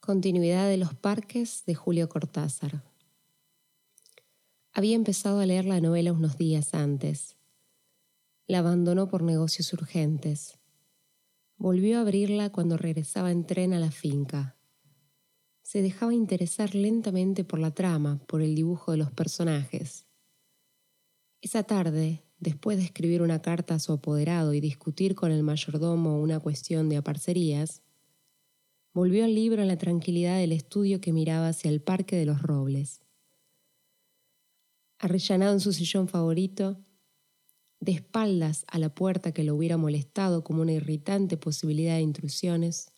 Continuidad de los parques de Julio Cortázar. Había empezado a leer la novela unos días antes. La abandonó por negocios urgentes. Volvió a abrirla cuando regresaba en tren a la finca. Se dejaba interesar lentamente por la trama, por el dibujo de los personajes. Esa tarde, después de escribir una carta a su apoderado y discutir con el mayordomo una cuestión de aparcerías, Volvió al libro en la tranquilidad del estudio que miraba hacia el Parque de los Robles. Arrellanado en su sillón favorito, de espaldas a la puerta que lo hubiera molestado como una irritante posibilidad de intrusiones,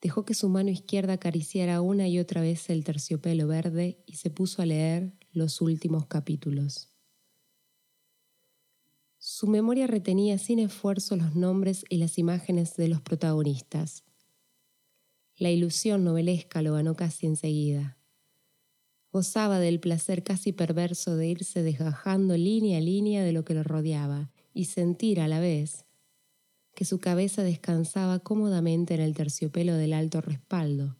dejó que su mano izquierda acariciara una y otra vez el terciopelo verde y se puso a leer los últimos capítulos. Su memoria retenía sin esfuerzo los nombres y las imágenes de los protagonistas la ilusión novelesca lo ganó casi enseguida. Gozaba del placer casi perverso de irse desgajando línea a línea de lo que lo rodeaba y sentir a la vez que su cabeza descansaba cómodamente en el terciopelo del alto respaldo,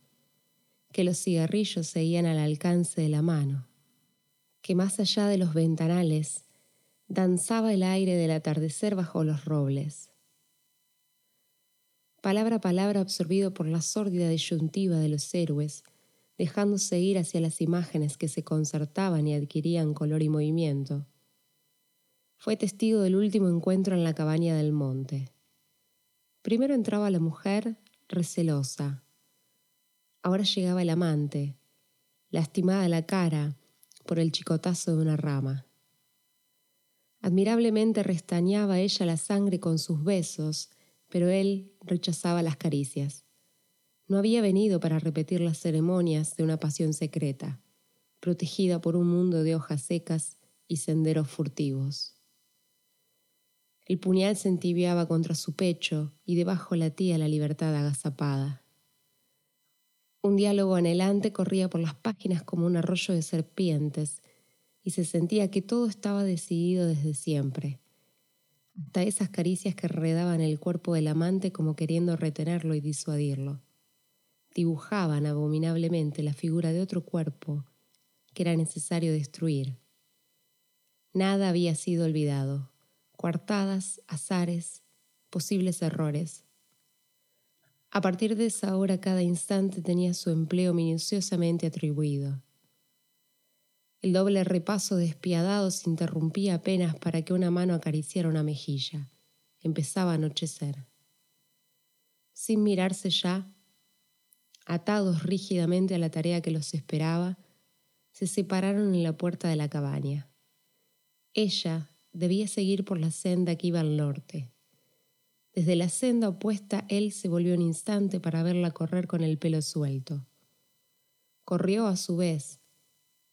que los cigarrillos seguían al alcance de la mano, que más allá de los ventanales danzaba el aire del atardecer bajo los robles palabra a palabra absorbido por la sórdida disyuntiva de los héroes, dejándose ir hacia las imágenes que se concertaban y adquirían color y movimiento. Fue testigo del último encuentro en la cabaña del monte. Primero entraba la mujer, recelosa. Ahora llegaba el amante, lastimada la cara por el chicotazo de una rama. Admirablemente restañaba ella la sangre con sus besos, pero él rechazaba las caricias. No había venido para repetir las ceremonias de una pasión secreta, protegida por un mundo de hojas secas y senderos furtivos. El puñal se entibiaba contra su pecho y debajo latía la libertad agazapada. Un diálogo anhelante corría por las páginas como un arroyo de serpientes y se sentía que todo estaba decidido desde siempre hasta esas caricias que redaban el cuerpo del amante como queriendo retenerlo y disuadirlo. Dibujaban abominablemente la figura de otro cuerpo que era necesario destruir. Nada había sido olvidado, coartadas, azares, posibles errores. A partir de esa hora cada instante tenía su empleo minuciosamente atribuido. El doble repaso despiadado se interrumpía apenas para que una mano acariciara una mejilla. Empezaba a anochecer. Sin mirarse ya, atados rígidamente a la tarea que los esperaba, se separaron en la puerta de la cabaña. Ella debía seguir por la senda que iba al norte. Desde la senda opuesta él se volvió un instante para verla correr con el pelo suelto. Corrió a su vez,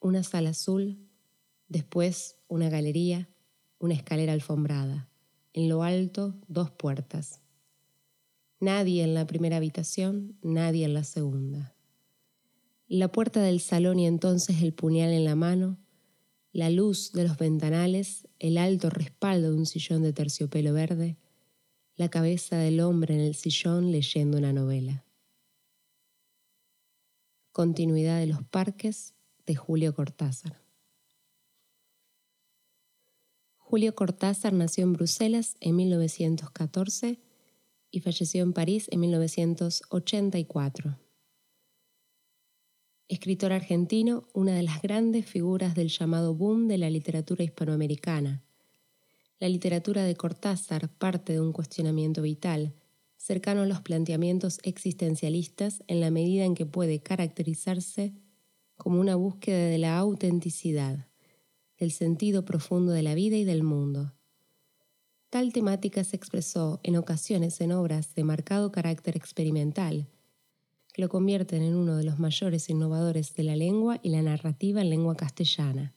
una sala azul, después una galería, una escalera alfombrada. En lo alto, dos puertas. Nadie en la primera habitación, nadie en la segunda. La puerta del salón y entonces el puñal en la mano, la luz de los ventanales, el alto respaldo de un sillón de terciopelo verde, la cabeza del hombre en el sillón leyendo una novela. Continuidad de los parques Julio Cortázar. Julio Cortázar nació en Bruselas en 1914 y falleció en París en 1984. Escritor argentino, una de las grandes figuras del llamado boom de la literatura hispanoamericana. La literatura de Cortázar parte de un cuestionamiento vital, cercano a los planteamientos existencialistas en la medida en que puede caracterizarse como una búsqueda de la autenticidad, del sentido profundo de la vida y del mundo. Tal temática se expresó en ocasiones en obras de marcado carácter experimental, que lo convierten en uno de los mayores innovadores de la lengua y la narrativa en lengua castellana.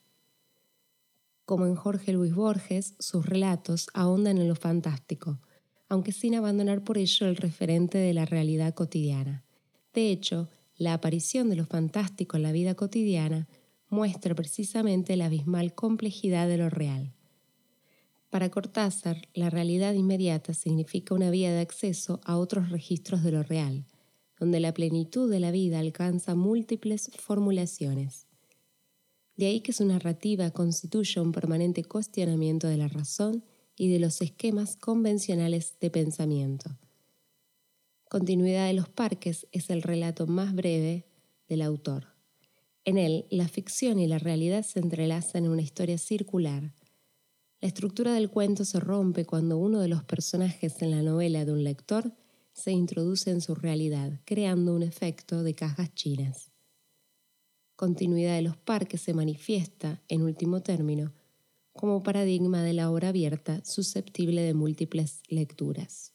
Como en Jorge Luis Borges, sus relatos ahondan en lo fantástico, aunque sin abandonar por ello el referente de la realidad cotidiana. De hecho, la aparición de lo fantástico en la vida cotidiana muestra precisamente la abismal complejidad de lo real. Para Cortázar, la realidad inmediata significa una vía de acceso a otros registros de lo real, donde la plenitud de la vida alcanza múltiples formulaciones. De ahí que su narrativa constituya un permanente cuestionamiento de la razón y de los esquemas convencionales de pensamiento. Continuidad de los parques es el relato más breve del autor. En él, la ficción y la realidad se entrelazan en una historia circular. La estructura del cuento se rompe cuando uno de los personajes en la novela de un lector se introduce en su realidad, creando un efecto de cajas chinas. Continuidad de los parques se manifiesta, en último término, como paradigma de la obra abierta susceptible de múltiples lecturas.